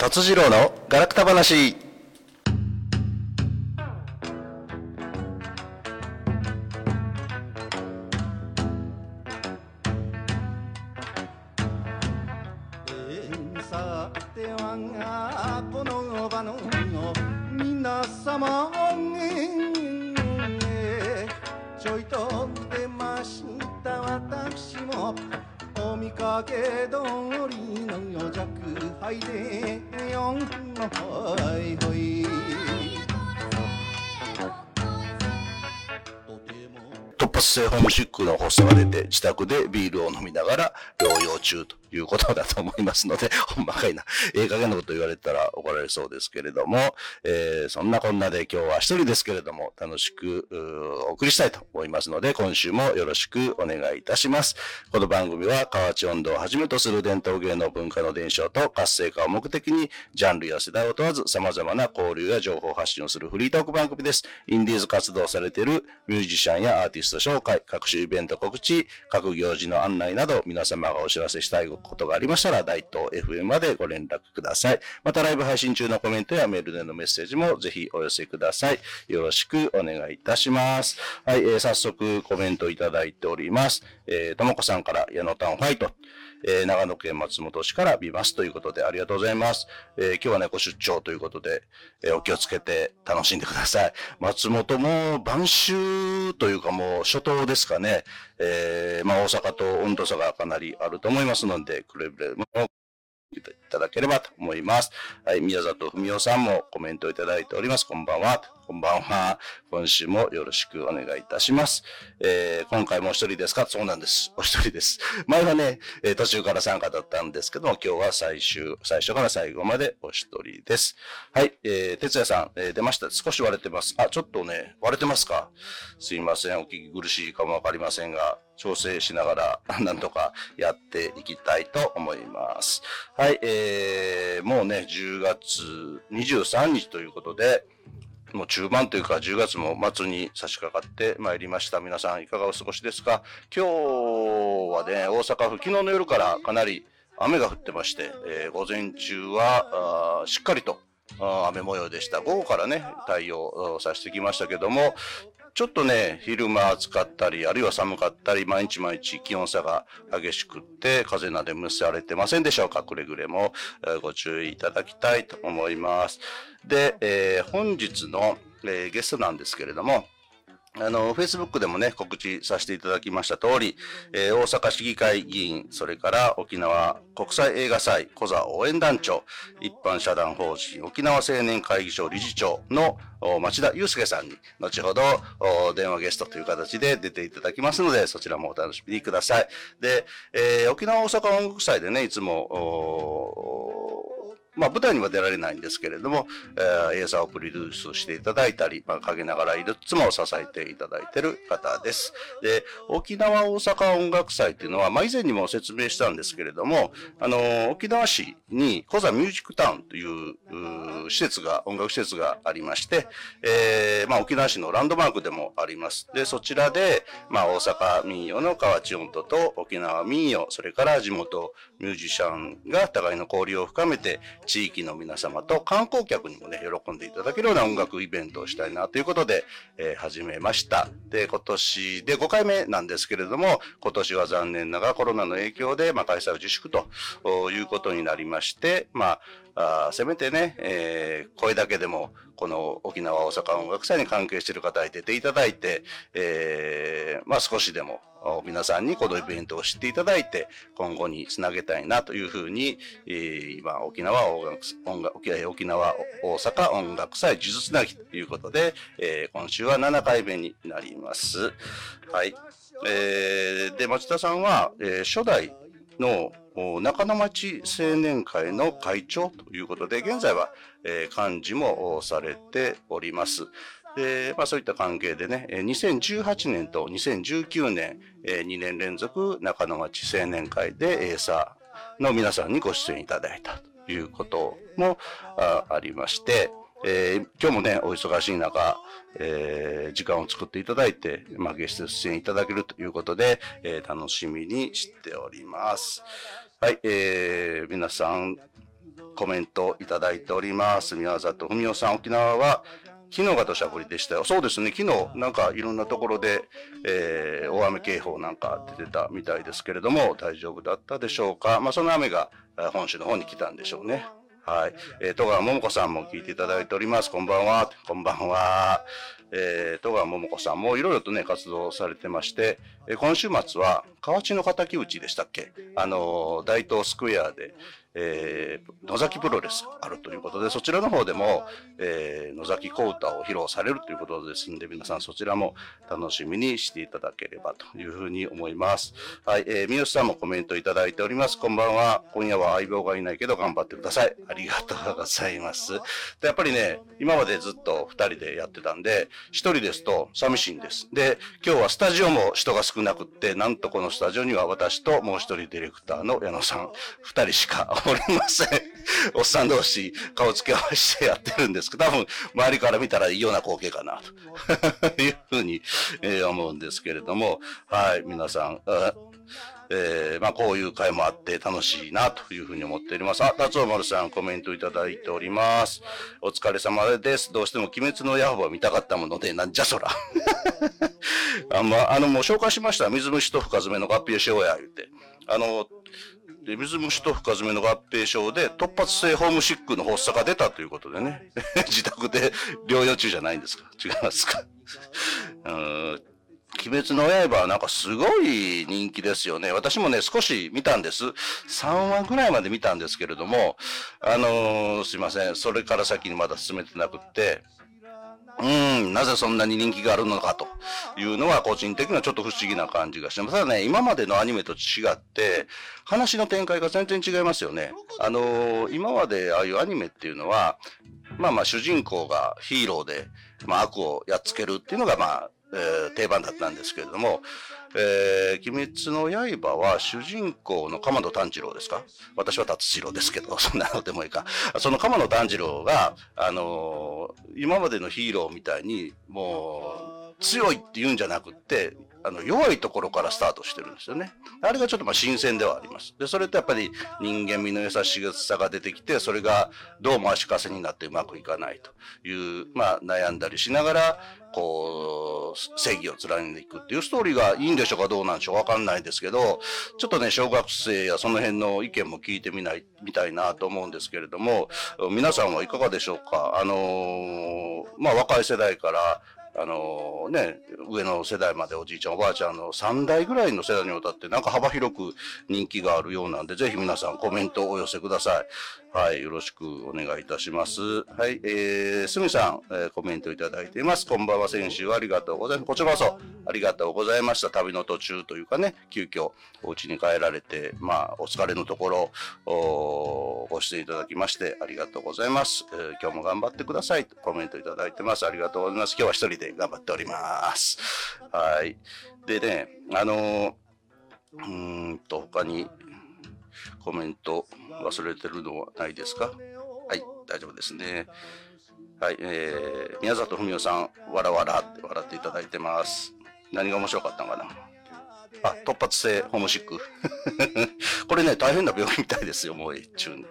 達次郎のガラクタ話。シックの発作が出て自宅でビールを飲みながら中ということだと思いますので、ほんまかいな。ええ加減なこと言われたら怒られそうですけれども、えーそんなこんなで今日は一人ですけれども、楽しくお送りしたいと思いますので、今週もよろしくお願いいたします。この番組は河内音頭をはじめとする伝統芸能文化の伝承と活性化を目的に、ジャンルや世代を問わず様々な交流や情報発信をするフリートーク番組です。インディーズ活動されているミュージシャンやアーティスト紹介、各種イベント告知、各行事の案内など、皆様がお知らせしたいことがありましたら、大東 FM までご連絡ください。また、ライブ配信中のコメントやメールでのメッセージもぜひお寄せください。よろしくお願いいたします。はい、えー早速コメントいただいております。えーともこさんから、矢野タンファイト。えー長野県松本市から見ますということでありがとうございます。えー今日はね、ご出張ということで、えーお気をつけて楽しんでください。松本も晩秋というかもう初冬ですかね。えまあ大阪と温度差がかなりあると思いますので、くれぐれもいただければと思います。はい、宮里文夫さんもコメントいただいております。こんばんは。こんばんは。今週もよろしくお願いいたします。えー今回もお一人ですか？そうなんです。お一人です。前はね、えー途中から参加だったんですけども、今日は最終、最初から最後までお一人です。はい、えー、哲也さん、えー出ました。少し割れてます。あ、ちょっとね、割れてますか？すいません。お聞き苦しいかもわかりませんが、調整しながら、なんとかやっていきたいと思います。はい、えー、もうね、10月23日ということで、もう中盤というか10月も末に差し掛かってまいりました。皆さんいかがお過ごしですか？今日はね、大阪府、昨日の夜からかなり雨が降ってまして、えー午前中はしっかりと雨模様でした。午後からね、対応させてきましたけども、ちょっとね、昼間暑かったり、あるいは寒かったり、毎日毎日気温差が激しくって、風邪なで蒸されてませんでしょうか？くれぐれも、ご注意いただきたいと思います。で、えー本日の、えーゲストなんですけれども、あの、Facebook でもね、告知させていただきました通り、えー大阪市議会議員、それから沖縄国際映画祭小座応援団長、一般社団法人沖縄青年会議所理事長の町田祐介さんに、後ほど電話ゲストという形で出ていただきますので、そちらもお楽しみください。で、えー沖縄大阪音楽祭でね、いつも、まあ、舞台には出られないんですけれども、えー映像をプロデュースしていただいたり、まあ、陰ながらいつも支えていただいている方です。で、沖縄大阪音楽祭っていうのは、まあ、以前にも説明したんですけれども、あのー沖縄市にコザミュージックタウンというう施設が、音楽施設がありまして、えーまあ、沖縄市のランドマークでもあります。で、そちらで、まあ、大阪民謡の河内音頭と沖縄民謡、それから地元ミュージシャンが互いの交流を深めて、地域の皆様と観光客にもね、喜んでいただけるような音楽イベントをしたいなということで、えー始めました。で、今年で5回目なんですけれども、今年は残念ながらコロナの影響で、まあ、開催を自粛ということになりまして、まあ、あせめてね、えー声だけでも、この沖縄大阪音楽祭に関係している方に出ていただいて、えーまあ少しでも皆さんにこのイベントを知っていただいて、今後につなげたいなというふうに、えー今、沖縄音楽音楽沖縄大阪音楽祭呪術なぎということで、えー今週は7回目になります。はい。えーで、町田さんは、えー初代の中野町青年会の会長ということで、現在は、えー幹事もされております。で、まあそういった関係でね、2018年と2019年、え2年連続中野町青年会でエーサーの皆さんにご出演いただいたということもあありまして、えー今日もね、お忙しい中、えー時間を作っていただいて、まあ、ゲスト出演いただけるということで、えー楽しみにしております。はい、えー皆さん、コメントいただいております。宮里文夫さん、沖縄は、昨日が土砂降りでしたよ。そうですね、昨日なんかいろんなところで、えー大雨警報なんか出てたみたいですけれども、大丈夫だったでしょうか。まあ、その雨が本州の方に来たんでしょうね。はい。えー、戸川桃子さんも聞いていただいております。こんばんは。こんばんは。えー、戸川桃子さんもいろいろとね、活動されてまして、えー今週末は、河内の敵討ちでしたっけ？あの大東スクエアで、えー野崎プロレスあるということで、そちらの方でも、えー野崎小唄を披露されるということですんで、皆さんそちらも楽しみにしていただければというふうに思います。はい、えー、三好さんもコメントいただいております。こんばんは。今夜は相棒がいないけど頑張ってください。ありがとうございます。でやっぱりね、今までずっと二人でやってたんで、一人ですと寂しいんです。で、今日はスタジオも人が少なくって、なんとこのスタジオには私ともう一人ディレクターの矢野さん、二人しかおりません。おっさん同士顔つけ合わせてやってるんですけど、多分周りから見たら異様な光景かな、というふうに、えー思うんですけれども、はい、皆さん、えーまあ、こういう会もあって楽しいなというふうに思っております。あ、達夫丸さんコメントいただいております。お疲れ様です。どうしても鬼滅の刃を見たかったもので、なんじゃそら。あんま、あの、もう紹介しました。水虫と深爪の合併しようや、言って。あの、で水虫と深爪の合併症で突発性ホームシックの発作が出たということでね。自宅で療養中じゃないんですか違いますか うん鬼滅の刃はなんかすごい人気ですよね。私もね、少し見たんです。3話ぐらいまで見たんですけれども、あのーすいません。それから先にまだ進めてなくって、うん、なぜそんなに人気があるのかというのは個人的にはちょっと不思議な感じがしてます。ただね、今までのアニメと違って、話の展開が全然違いますよね。あのー今までああいうアニメっていうのは、まあまあ主人公がヒーローで、まあ悪をやっつけるっていうのがまあ、えー定番だったんですけれども、えー、鬼滅の刃は主人公の鎌野炭治郎ですか？私は達次郎ですけど、そんなのでもいいか。その鎌野炭治郎が、あのー今までのヒーローみたいに、もう、強いって言うんじゃなくって、あの、弱いところからスタートしてるんですよね。あれがちょっとまあ新鮮ではあります。で、それとやっぱり人間味の優しさが出てきて、それがどうも足かせになってうまくいかないという、まあ悩んだりしながら、こう、正義を貫いていくっていうストーリーがいいんでしょうかどうなんでしょうわかんないですけど、ちょっとね、小学生やその辺の意見も聞いてみない、みたいなと思うんですけれども、皆さんはいかがでしょうか？あのーまあ若い世代から、あのね、上の世代までおじいちゃんおばあちゃんの3代ぐらいの世代にわたってなんか幅広く人気があるようなんで、ぜひ皆さんコメントをお寄せください。はい、よろしくお願いいたします。はい、えー、すみさん、えーコメントいただいています。こんばんは、先週ありがとうございます。こちらこそありがとうございました。旅の途中というかね、急遽お家に帰られて、まあ、お疲れのところ、おご出演いただきましてありがとうございます。えー今日も頑張ってください。とコメントいただいてます。ありがとうございます。今日は一人で頑張っております。はい。でね、あのーうーんと、他にコメント忘れてるのはないですか？はい、大丈夫ですね。はい、えー、宮里文夫さん、わらわらって笑っていただいてます。何が面白かったのかな？あ、突発性ホームシック。これね、大変な病気みたいですよ、もう一中に。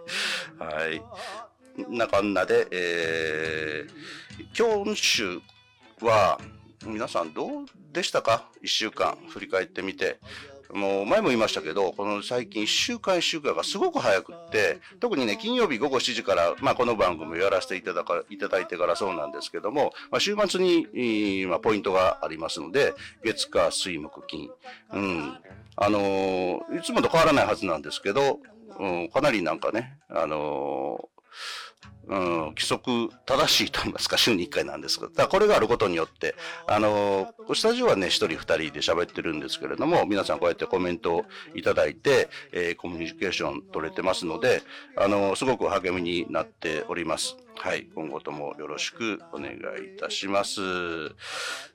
はい。なこんなで、えー、今週は、皆さんどうでしたか？一週間振り返ってみて。もう前も言いましたけど、この最近一週間一週間がすごく早くって、特にね、金曜日午後7時から、まあこの番組をやらせていただかいただいてからそうなんですけども、まあ週末に、まあポイントがありますので、月火水木金。うん。あのーいつもと変わらないはずなんですけど、うん、かなりなんかね、あのーうん、規則正しいと言いますか、週に1回なんですが、だこれがあることによって、あのースタジオはね、1人2人で喋ってるんですけれども、皆さんこうやってコメントをいただいて、えーコミュニケーション取れてますので、あのーすごく励みになっております。はい、今後ともよろしくお願いいたします。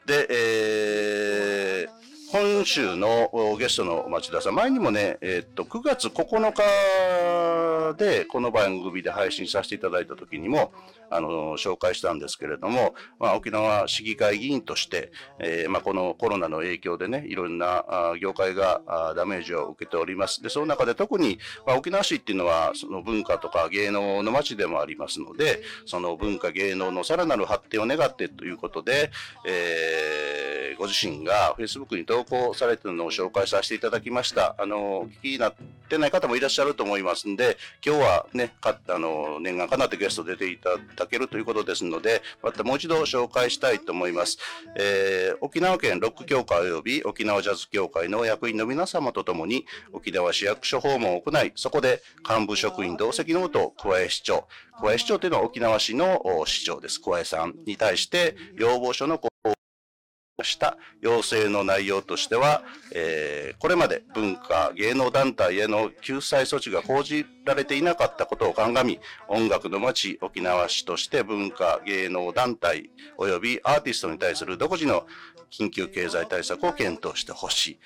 で、えー今週のおゲストの町田さん、前にもね、えーっと、9月9日ーでこの番組で配信させていただいた時にも、あの、紹介したんですけれども、まあ、沖縄市議会議員として、えー、まあ、このコロナの影響でね、いろんなあ業界がダメージを受けております。で、その中で特に、まあ、沖縄市っていうのは、その文化とか芸能の街でもありますので、その文化芸能のさらなる発展を願ってということで、えー、ご自身が Facebook に投稿されているのを紹介させていただきました。あの、お聞きになってない方もいらっしゃると思いますんで、今日はね、かあの、念願かなってゲスト出ていただけるということですので、またもう一度紹介したいと思います。えー、沖縄県ロック協会及び沖縄ジャズ協会の役員の皆様と共に、沖縄市役所訪問を行い、そこで幹部職員同席のもと、桑江市長、桑江市長というのは沖縄市の市長です。桑江さんに対して、要望書のした要請の内容としては、えー、これまで文化芸能団体への救済措置が講じられていなかったことを鑑み音楽の街沖縄市として文化芸能団体及びアーティストに対する独自の緊急経済対策を検討してほしい。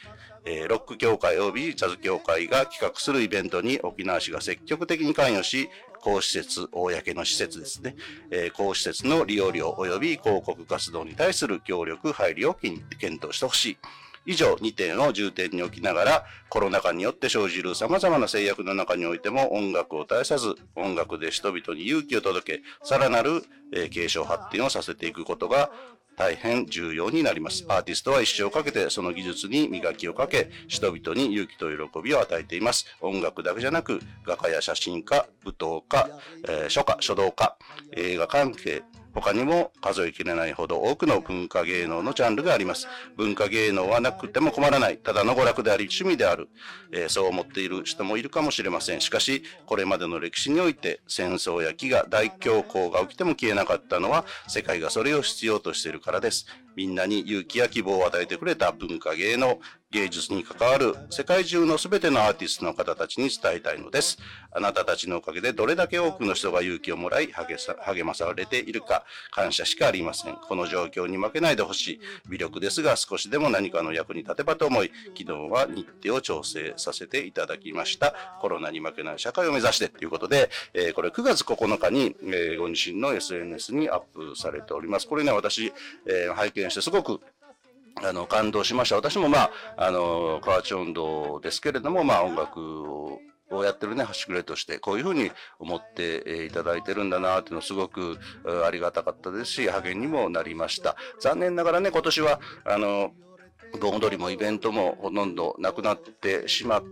えー、ロック協会及びジャズ協会が企画するイベントに沖縄市が積極的に関与し、公施設、公の施設ですね、えー、公施設の利用料及び広告活動に対する協力、配慮を検討してほしい。以上2点を重点に置きながら、コロナ禍によって生じる様々な制約の中においても音楽を絶やさず、音楽で人々に勇気を届け、さらなる、え、継承発展をさせていくことが大変重要になります。アーティストは一生かけてその技術に磨きをかけ、人々に勇気と喜びを与えています。音楽だけじゃなく、画家や写真家、舞踏家、えー、書家、書道家、映画関係、他にも数えきれないほど多くの文化芸能のジャンルがあります。文化芸能はなくても困らない。ただの娯楽であり趣味である。えー、そう思っている人もいるかもしれません。しかし、これまでの歴史において戦争や飢餓、大恐慌が起きても消えなかったのは世界がそれを必要としているからです。みんなに勇気や希望を与えてくれた文化芸能、芸術に関わる世界中の全てのアーティストの方たちに伝えたいのです。あなたたちのおかげでどれだけ多くの人が勇気をもらい励まされているか感謝しかありません。この状況に負けないでほしい。微力ですが少しでも何かの役に立てばと思い、昨日は日程を調整させていただきました。コロナに負けない社会を目指してということで、えー、これ9月9日に、えー、ご自身の SNS にアップされております。これね、私、えー、拝見してすごくあの、感動しました。私もまあ、あの、河内音頭ですけれども、まあ音楽ををやってるね、端くれとして、こういうふうに思っていただいてるんだなっていうのすごくありがたかったですし、励みにもなりました。残念ながらね、今年は、あの、盆踊りもイベントもほとんどなくなってしまっ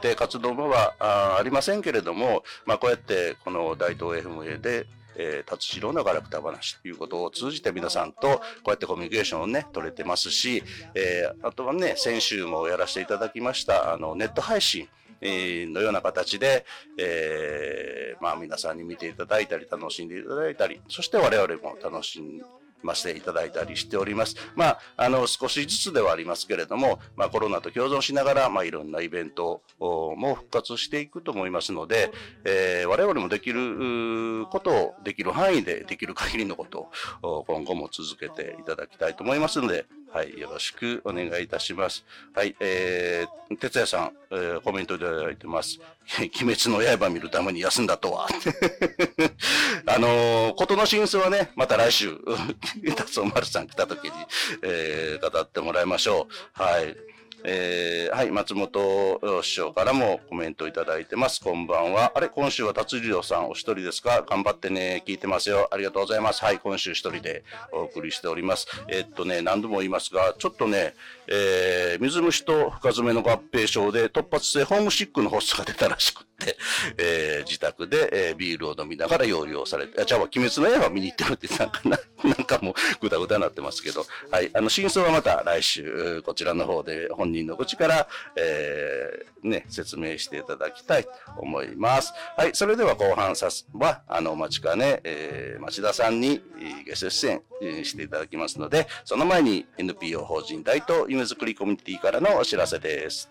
て、活動はあありませんけれども、まあこうやってこの大東 FM でえー、達次郎のガラクタ話ということを通じて皆さんとこうやってコミュニケーションをね、取れてますし、えー、あとはね、先週もやらせていただきました、あの、ネット配信。のような形で、えー、まあ皆さんに見ていただいたり、楽しんでいただいたり、そして我々も楽しんましていただいたりしております。まあ、あの、少しずつではありますけれども、まあコロナと共存しながら、まあいろんなイベントも復活していくと思いますので、えー、我々もできることを、できる範囲でできる限りのことを今後も続けていただきたいと思いますので、はい、よろしくお願いいたします。はい、えー、哲也さん、えー、コメントいただいてます。鬼滅の刃見るために休んだとは。あのー、ことの真相はね、また来週、達夫丸さん来た時に、えー、語ってもらいましょう。はい。えー、はい、松本師匠からもコメントいただいてます。こんばんは。あれ、今週は達郎さんお一人ですか？頑張ってね。聞いてますよ。ありがとうございます。はい、今週一人でお送りしております。えー、っとね、何度も言いますが、ちょっとね、えー、水虫と深爪の合併症で突発性ホームシックの発作が出たらしくて、えー、自宅で、えー、ビールを飲みながら療養されて、あ、じゃあ、鬼滅の刃見に行ってるってなんかな、なんかもうぐだぐだなってますけど、はい、あの、真相はまた来週、こちらの方で本人の口から、えー、ね、説明していただきたいと思います。はい、それでは後半さすは、あの、お待ちかね、えー、町田さんに、ゲスト出演、していただきますので、その前に NPO 法人大東夢づくりコミュニティからのお知らせです。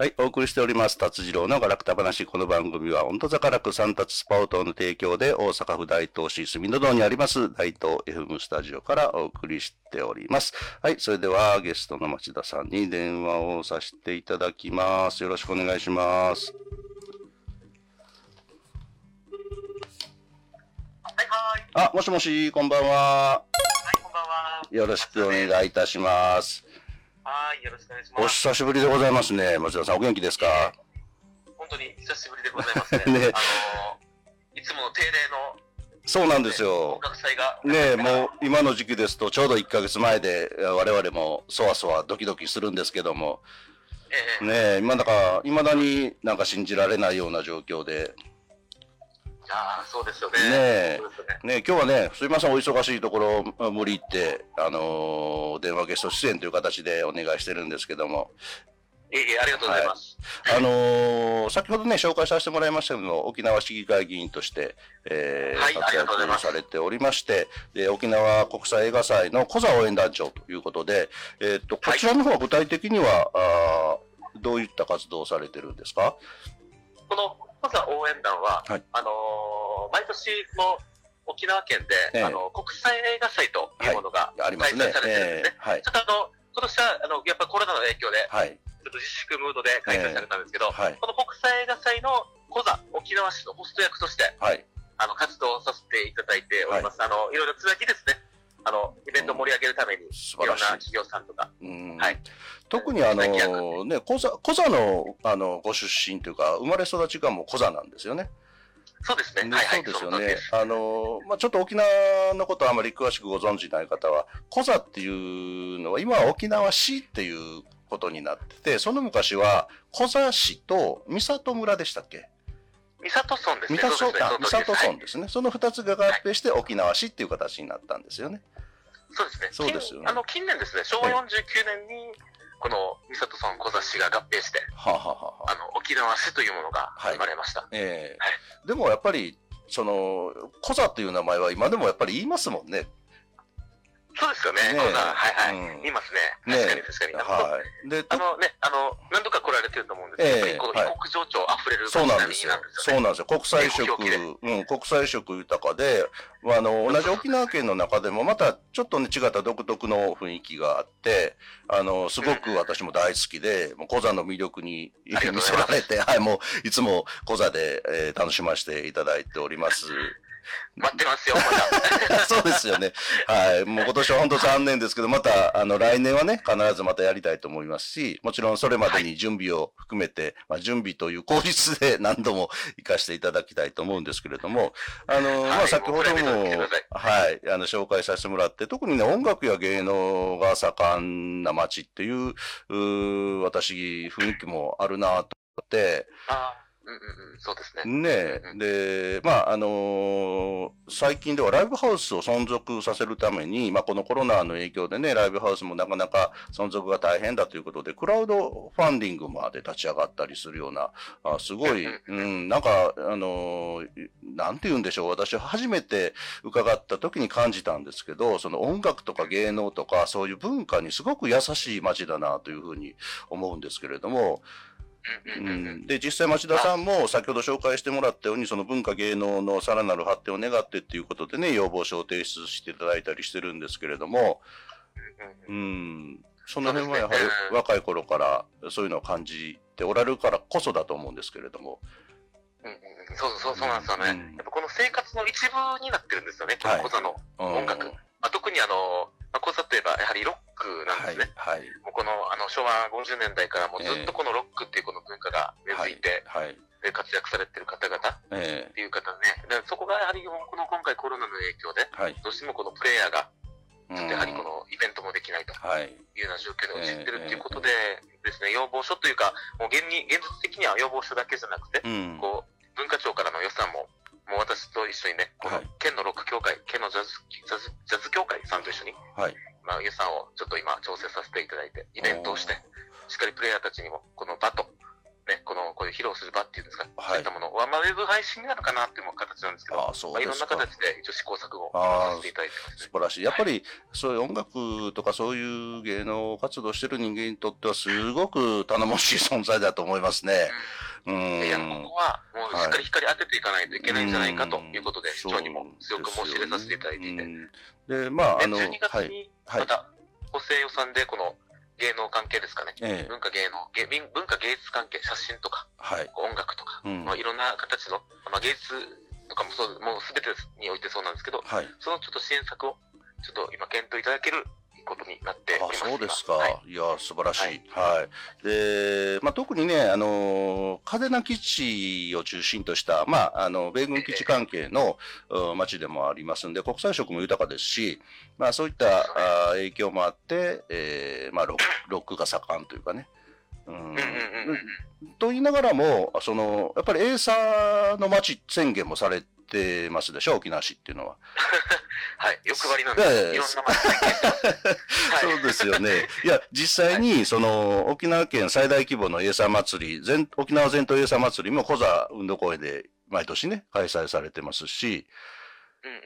はい、お送りしております、達次郎のガラクタ話。この番組は、温度坂楽三達スパオトの提供で、大阪府大東市住の堂にあります、大東 FM スタジオからお送りしております。はい、それでは、ゲストの町田さんに電話をさせていただきます。よろしくお願いします。はいはい。あ、もしもし、こんばんは。はい、こんばんは。よろしくお願いいたします。はい、よろしくお願いしおます。久しぶりでございますね。町田さん、お元気ですか？本当に久しぶりでございますね。ねあのー、いつもの定例のそうなんですよ音。楽祭が。ねえ、もう今の時期ですと、ちょうど1ヶ月前で、えー我々もそわそわドキドキするんですけども、ええねえ、今だか、未だになんか信じられないような状況で、いやーそうですよね。ねね。ねえ、今日はね、すいません、お忙しいところ、あ無理言って、あのー電話ゲスト出演という形でお願いしてるんですけども、いえいえ、ありがとうございます。あのー先ほどね、紹介させてもらいましたけども、沖縄市議会議員として、えーはいあ活躍されておりまして、で、沖縄国際映画祭の小座応援団長ということで、えーっと、こちらの方は具体的には、あーどういった活動をされてるんですか？このコザ応援団は、はいあのー毎年この沖縄県で、ええあの国際映画祭というものが開催。されてるんですね。えーはいち。ょっとあの、今年はあのやっぱコロナの影響で、はい。ちょっと自粛ムードで開催されたんですけど、はい。この国際映画祭のコザ沖縄市のホスト役として、はい。あの、活動させていただいております。あの、いろいろつなぎですね。あの、イベントを盛り上げるために、い素晴らしいろんな企業さんとか。うんはい特にあのね、小座、小座の、あの、ご出身というか、生まれ育ちがもう小座なんですよね。そうですね。ねはいはい。そうですよねあの、まあ、ちょっと沖縄のことあまり詳しくご存知ない方は、コザっていうのは、今は沖縄市っていうことになってて、その昔は、コザ市と三里村でしたっけ？三里村ですね。三里村ですね。その二つが合併して沖縄市っていう形になったんですよね。ですそうですね。そうですよね近あの、近年ですね、昭和49年に、この三里村小座市が合併して、はあ、はあはあの、沖縄市というものが生まれました。ええはいでもやっぱり、その、コザっていう名前は今でもやっぱり言いますもんね。そうですよね。ねはいはい。いますね。ね確かに確かに。はい。で、あのね、あの、何度か来られてると思うんですけど、このはい異国情緒あふれるそうなんですよ。そうね。なんですよ。国際色、うん、国際色豊かで、まあ、あの、同じ沖縄県の中でもまたちょっとね、違った独特の雰囲気があって、あの、すごく私も大好きで、もうコザの魅力に 見せられて、はい、もう、いつもコザで、えー楽しませていただいております。待ってますよ、また。そうですよね。はい。もう今年は本当残念ですけど、また、あの、来年はね、必ずまたやりたいと思いますし、もちろんそれまでに準備を含めて、まあ、準備という口実で何度も活かしていただきたいと思うんですけれども、あの、はいまあ、先ほども、はい、あの、紹介させてもらって、特にね、音楽や芸能が盛んな街っていう、うー私、雰囲気もあるなと思って、あーうんうんうん、そうですね。ねうんうんで、まあ、あのー最近ではライブハウスを存続させるために、まあ、このコロナの影響でね、ライブハウスもなかなか存続が大変だということで、クラウドファンディングまで立ち上がったりするような、あすごい、うん。うん、なんか、あのーなんて言うんでしょう、私初めて伺った時に感じたんですけど、その音楽とか芸能とか、そういう文化にすごく優しい街だなというふうに思うんですけれども、うん。で、実際町田さんも先ほど紹介してもらったように、その文化芸能のさらなる発展を願ってっていうことでね、要望書を提出していただいたりしてるんですけれども、うん。その辺はやはり若い頃からそういうのを感じておられるからこそだと思うんですけれども。うん。うんうんそうそうそうなんですよね。うん。やっぱこの生活の一部になってるんですよね、こはい。のコザの。うん。音楽まあ、特にあの、まあ、コザといえばやはりロックなんはいですね。、はい。もうこのあの昭和50年代からもうずっとこのロックっていうこの文化が根付いて、はい。で活躍されてる方々っえていう方ね。でそこがやはりこの今回コロナの影響で、えはい。どうしてもこのプレイヤーが、うんやはりこのイベントもできないとはい。いうような状況に陥ってるっていうことでですね、要望書というか、もう現に現実的には要望書だけじゃなくて、うん。こう、文化庁からの予算も、もう私と一緒にね、このはい県のロック協会、県のジャズジャズジャズ協会さんと一緒に、はい。まあ、予算をちょっと今調整させていただいて、イベントをして、しっかりプレイヤーたちにも、この場と、ね、この、こういう披露する場っていうんですか、はいそういったものは、まあ、ウェブ配信なのかなっていう形なんですけど、ああ、そうまあ、いろんな。形で一応試行錯誤をさせていただいてますね。素晴らしい。やっぱり、そういう音楽とかそういう芸能活動してる人間にとっては、すごく頼もしい存在だと思いますね。ううんいや、こん。こは、しっかり光当てていかないといけないんじゃないかとうんいうことで、市長にも強く申し入れさせていただいていて。うんで、まあ、で、あの、12月はい。に、はいまた、補正予算で、この芸能関係ですかね。ええ文化芸能、芸文化芸術関係、写真とか、はい。音楽とか、うんまあ、いろんな形の、まあ、芸術とかもそう、もうすべてにおいてそうなんですけど、はい。そのちょっと支援策を、ちょっと今検討いただけることになっておあ。そうですか。今はいい、や、素晴らしい。はい。で、まあ、特にね、あの、嘉手納基地を中心とした、まあ、あの、米軍基地関係のうん町でもありますんで、国際色も豊かですし、まあ、そういったあ影響もあって、えーまあロック、ロックが盛んというかね。うん。と言いながらも、その、やっぱりエーサーの町宣言もされてますでしょ、沖縄市っていうのは。はい。欲張りなんでええす。いろんな。そうですよね。いや、実際に、その、沖縄県最大規模のエーサー祭り、全沖縄全島エーサー祭りも小座運動公園で毎年ね、開催されてますし、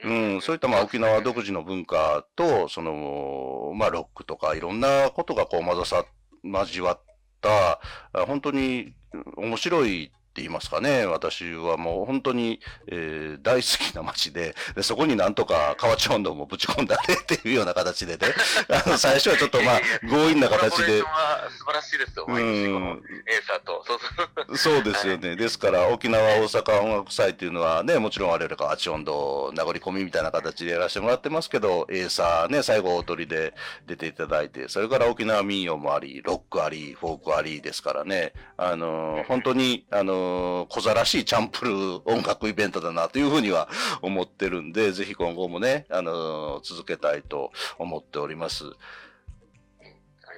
うん、そういったまあ沖縄独自の文化と、その、まあロックとかいろんなことがこう混ざさ、交わった、あ本当にうん面白いって言いますかね。私はもう本当に、えー大好きな街でで、そこになんとか河内温度もぶち込んだねっていうような形でね、あの 最初はちょっとまあ強引な形で素晴らしいですよ。う毎日このん、エーサーと。そうですよね。ですから、沖縄、大阪音楽祭っていうのはね、もちろん我々がアチ温度、名残込みみたいな形でやらせてもらってますけど、エーサーね、最後大鳥で出ていただいて、それから沖縄民謡もあり、ロックあり、フォークありですからね、あのー本当に、あのー小座らしいチャンプルー音楽イベントだなというふうには思ってるんで、ぜひ今後もね、あの続けたいと思っております。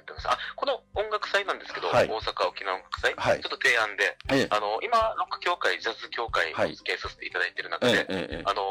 ありがとうございます。あ、この音楽祭なんですけど、はい大阪沖縄音楽祭、はいちょっと提案で、ええ、あの、今、ロック協会、ジャズ協会をはい付けさせていただいている中ええで、、えあの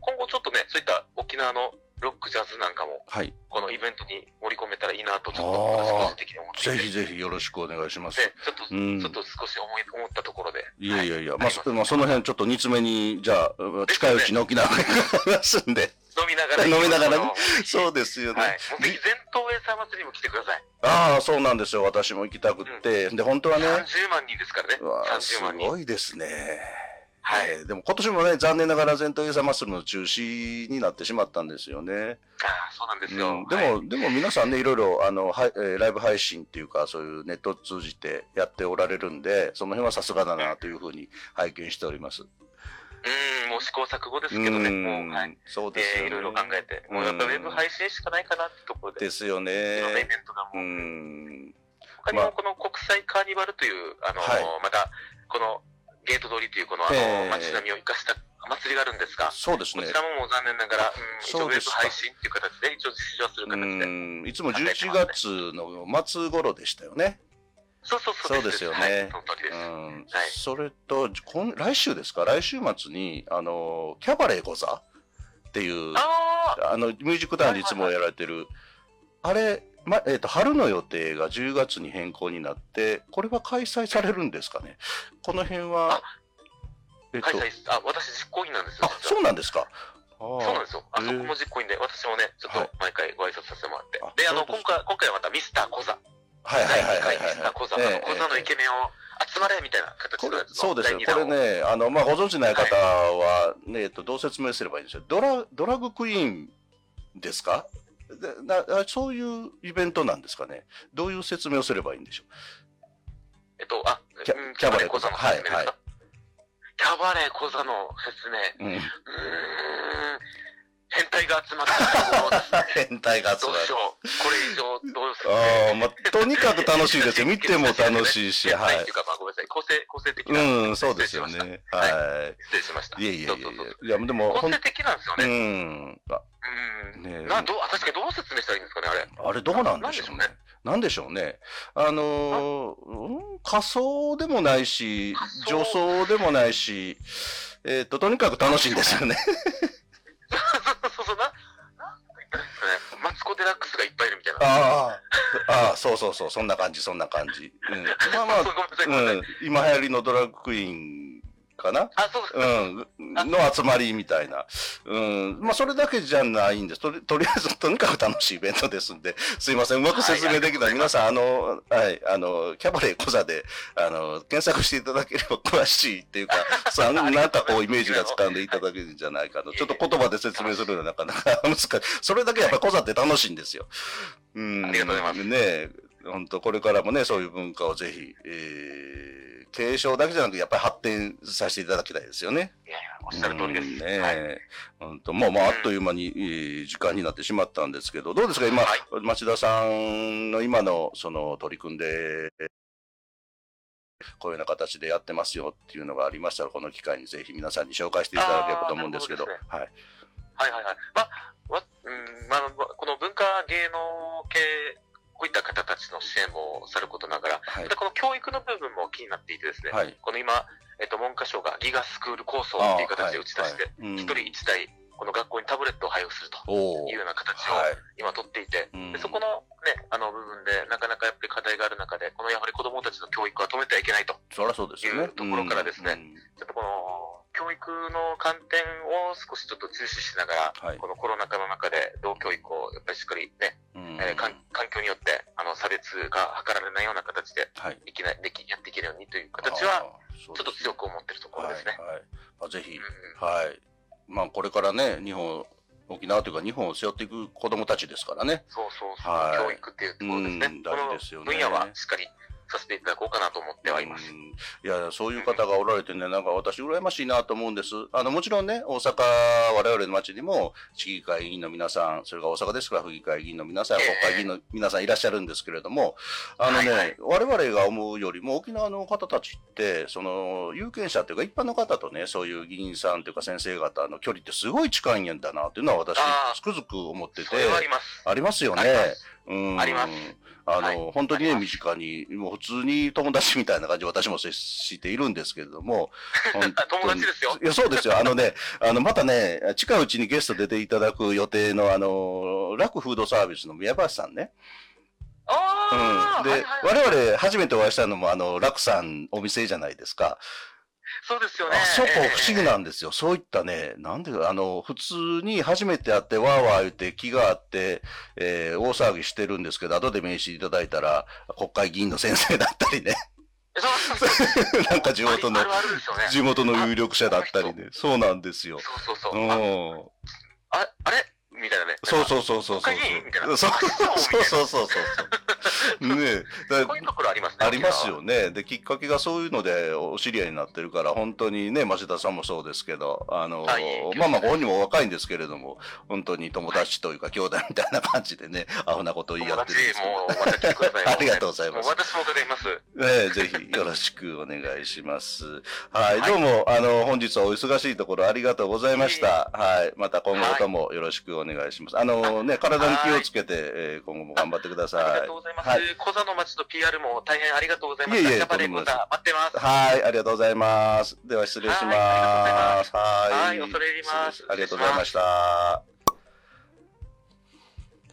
今後ちょっとね、そういった沖縄のロック、ジャズなんかも、はい。このイベントに盛り込めたらいいなと、ちょっと、個人的に思っていて。ぜひぜひよろしくお願いします。で、ちょっと、うんちょっと少し思い、思ったところで。いやいやいや、はまあ、そまあ、その辺ちょっと煮詰めに、じゃあ、うん近いうちに沖縄に伺いますんで。飲みながら飲みながらねそうですよね。はい。もうぜひ、全東エーサー祭りも来てください。ああ、そうなんですよ。私も行きたくって。で、本当はね、30万人ですからね。うわーす30万人。ごいですね。はいえーでも今年もね、残念ながら全東エーサー祭りの中止になってしまったんですよね。ああ、そうなんですよ。うん、ではいも、でも皆さんね、いろいろ、あの、はい、えーライブ配信っていうか、そういうネットを通じてやっておられるんで、その辺はさすがだなというふうに拝見しております。うん、もう試行錯誤ですけどね、もう、はい。そうですよね。えーいろいろ考えて、もうやっぱウェブ配信しかないかなってところで、ですよいろんなイね。ベントがもうう、ん。他にもこの国際カーニバルという、あの、はいまた、このゲート通りというこの、あの、えー街並みを生かした祭りがあるんですが、そうですねこち。らももう残念ながら、うん、一応ウェブ配信っていう形で、一応実施はするう形で。ん。いつも11月の末頃でしたよね。そうそうそうそうですよねはい、その通りです。うん。はいそれと、今来週ですか？来週末に、あの、キャバレーゴザっていう、ああの、ミュージックダウンでいつもやられてる、あれ、ま、えっ、と、春の予定が10月に変更になって、これは開催されるんですかね？この辺は、えっあ、と、開催す、あ、私実行委員なんですよ。あ、そうなんですか？そうなんあですよ。あそこも実行委員で、私もね、ちょっはいと毎回ご挨拶させてもらってあ。で、あの、今回、今回はまたミスターコザ。あ、はいはいはいはい第2回ミスターコザ。はい。あのイケメンを集まれみたいな形のそうですよ。これね、あの、まあ、ご存知ない方は、ね、えっと、どう説明すればいいんですよ。ドラ、ドラッグクイーンですか？でなあそういうイベントなんですかね。どういう説明をすればいいんでしょえっと、あ、キャうんキャバレーコザの説明ですか、はいはいキャバレーコザの説明。う。うん。うーん。変態が集まった。変態が集まるどうし。よう。これ以上、どうする？ああ、まあ、とにかく楽しいですよ。見ても楽しいし、はっていうか、まあごめんなさい。個性、個性的い。な。うん、そうですよね。は失礼しました。い。いえいえいえどうぞどうぞいや、でも、個性的なんですようね。ん。あうん。ねえな、どう、あ確かにどう説明したらいいんですかね、あれ。あれどうなんでしょうね。なんでしょうね。あのーうん仮装でもないし、仮女装装でもないし、えっ、と、とにかく楽しいんですよね。マツコ・デラックスがいっぱいいるみたいな。ああ、ああ、そうそうそう、そんな感じ、そんな感じ。うん、まあまあ、うん、今流行りのドラッグクイーンかな？あ、そうですか。うん、の集まりみたいな。うん、まあそれだけじゃないんです。とりとりあえず、とにかく楽しいイベントですんで、すいません、うまく説明できない。皆さん、あの、はい、あの、キャバレーコザで、あの、検索していただければ詳しいっていうか、さなんかこうイメージがつかんでいただけるんじゃないかと。ちょっと言葉で説明するのはなかなか難しい。それだけやっぱりコザって楽しいんですよ。うん。ありがとうございますねえ、本当これからもね、そういう文化をぜひ、えー継承だけじゃなくやっぱり発展させていただきたいですよね。いやいや、おっしゃる通りです。うんねはい。え。本当まあまあ、あっという間に、えー時間になってしまったんですけど、どうですか？今、はい町田さんの今のその取り組んで、こういうような形でやってますよっていうのがありましたら、この機会にぜひ皆さんに紹介していただければと思うんですけど、あーなるほはい。はいはいはい。まあ、わうんまあ、この文化芸能系、こういった方たちの支援もさることながら、はいまたこの教育の部分も気になっていてですね、はい。この今、えっと、文科省がギガスクール構想っていう形で打ち出して、うん一人一台、この学校にタブレットを配布するというような形をはい。今取っていて、うんでそこのね、あの部分でなかなかやっぱり課題がある中で、このやはり子供たちの教育は止めてはいけないと。そりゃそうですよね。いうところからですねうんちょっとこの教育の観点を少しちょっと重視しながら、はいこのコロナ禍の中で、同教育をやっぱりしっかりね、うんえー環環境によってあの差別が図られないような形ではい。できないできやっていけるようにという形は、ちょっと強く思ってるところですね。はいはいまあ、ぜひうん、はい。まあ、これからね、日本、沖縄というか日本を背負っていく子供たちですからね。そうそうそう、はい教育っていうところですね。大事ですよねの分野はしっかりさせていただこうかなと思ってはいます。うんいや、そういう方がおられてね、なんか私羨ましいなと思うんです。あの、もちろんね、大阪、我々の町にも、市議会議員の皆さん、それから大阪ですから、府議会議員の皆さん、ええ国会議員の皆さんいらっしゃるんですけれども、あのね、はいはい我々が思うよりも、沖縄の方たちって、その、有権者というか、一般の方とね、そういう議員さんというか先生方の距離ってすごい近いんだな、っていうのは私つくづく思ってて。ありますよね。ありますうんありますあの、はい本当にね、身近に、もう普通に友達みたいな感じで私も接しているんですけれども、本当に友達ですよいや、そうですよ。あのね、あの、またね、近いうちにゲスト出ていただく予定の、あの、楽フードサービスの宮橋さんね。ああ、うん。で、はいはいはい我々初めてお会いしたのも、あの、楽さんお店じゃないですか。そうですよね。あそこええ不思議なんですよ。そういったね、なんで、あの、普通に初めて会って、わーわー言って気があって、えー大騒ぎしてるんですけど、後で名刺いただいたら、国会議員の先生だったりね、なんか地元のあるあるですよね。地元の有力者だったりね、そうなんですよ。そうそうそうう。ん。ああれ？みたいなね。そうそうそうそうそう。そうそうそうそうそう。ねえ。だこういうところありますね。ありますよね。で、きっかけがそういうのでお知り合いになってるから、本当にね、町田さんもそうですけど、あの、はいええまあまあ、ご本人もお若いんですけれども、本当に友達というか、兄弟みたいな感じでね、アホなことを言い合ってるんですさい。ありがとうございます私も伺います。ええぜひよろしくお願いします。はい、はいどうも、あの、本日はお忙しいところありがとうございました。はい、また今後ともよろしくお願いします。あのね、体に気をつけて、えー今後も頑張ってください。ありがとうございます。はい小座の町の PR も大変ありがとうございました。いえいえキャバレーとんでもない講座待ってます。はい、ありがとうございます。では失礼します。はい。はい恐れ入りますありがとうございました。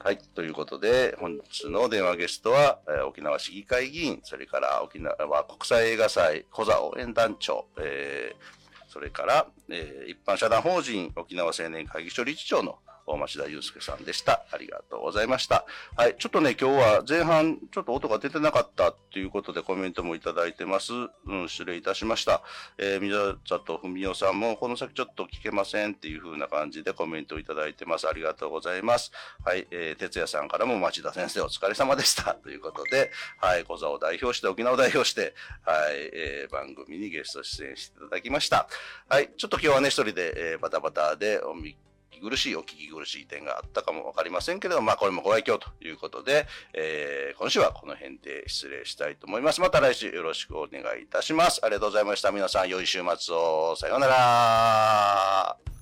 はい。ということで、本日の電話ゲストは、えー沖縄市議会議員、それから沖縄国際映画祭小座応援団長、えーそれから、えー一般社団法人沖縄青年会議所理事長の大町田祐介さんでした。ありがとうございました。はい。ちょっとね、今日は前半、ちょっと音が出てなかったっていうことでコメントもいただいてます。うん、失礼いたしました。えー、宮里文夫さんも、この先ちょっと聞けませんっていう風な感じでコメントをいただいてます。ありがとうございます。はい。えー、哲也さんからも町田先生お疲れ様でした。ということで、はい。小座を代表して、沖縄を代表して、はい。えー、番組にゲスト出演していただきました。はい。ちょっと今日はね、一人で、えー、バタバタでお苦しい、お聞き苦しい点があったかもわかりませんけれども、まあこれもご愛嬌ということで、えー、今週はこの辺で失礼したいと思います。また来週よろしくお願いいたします。ありがとうございました。皆さん良い週末を。さようなら。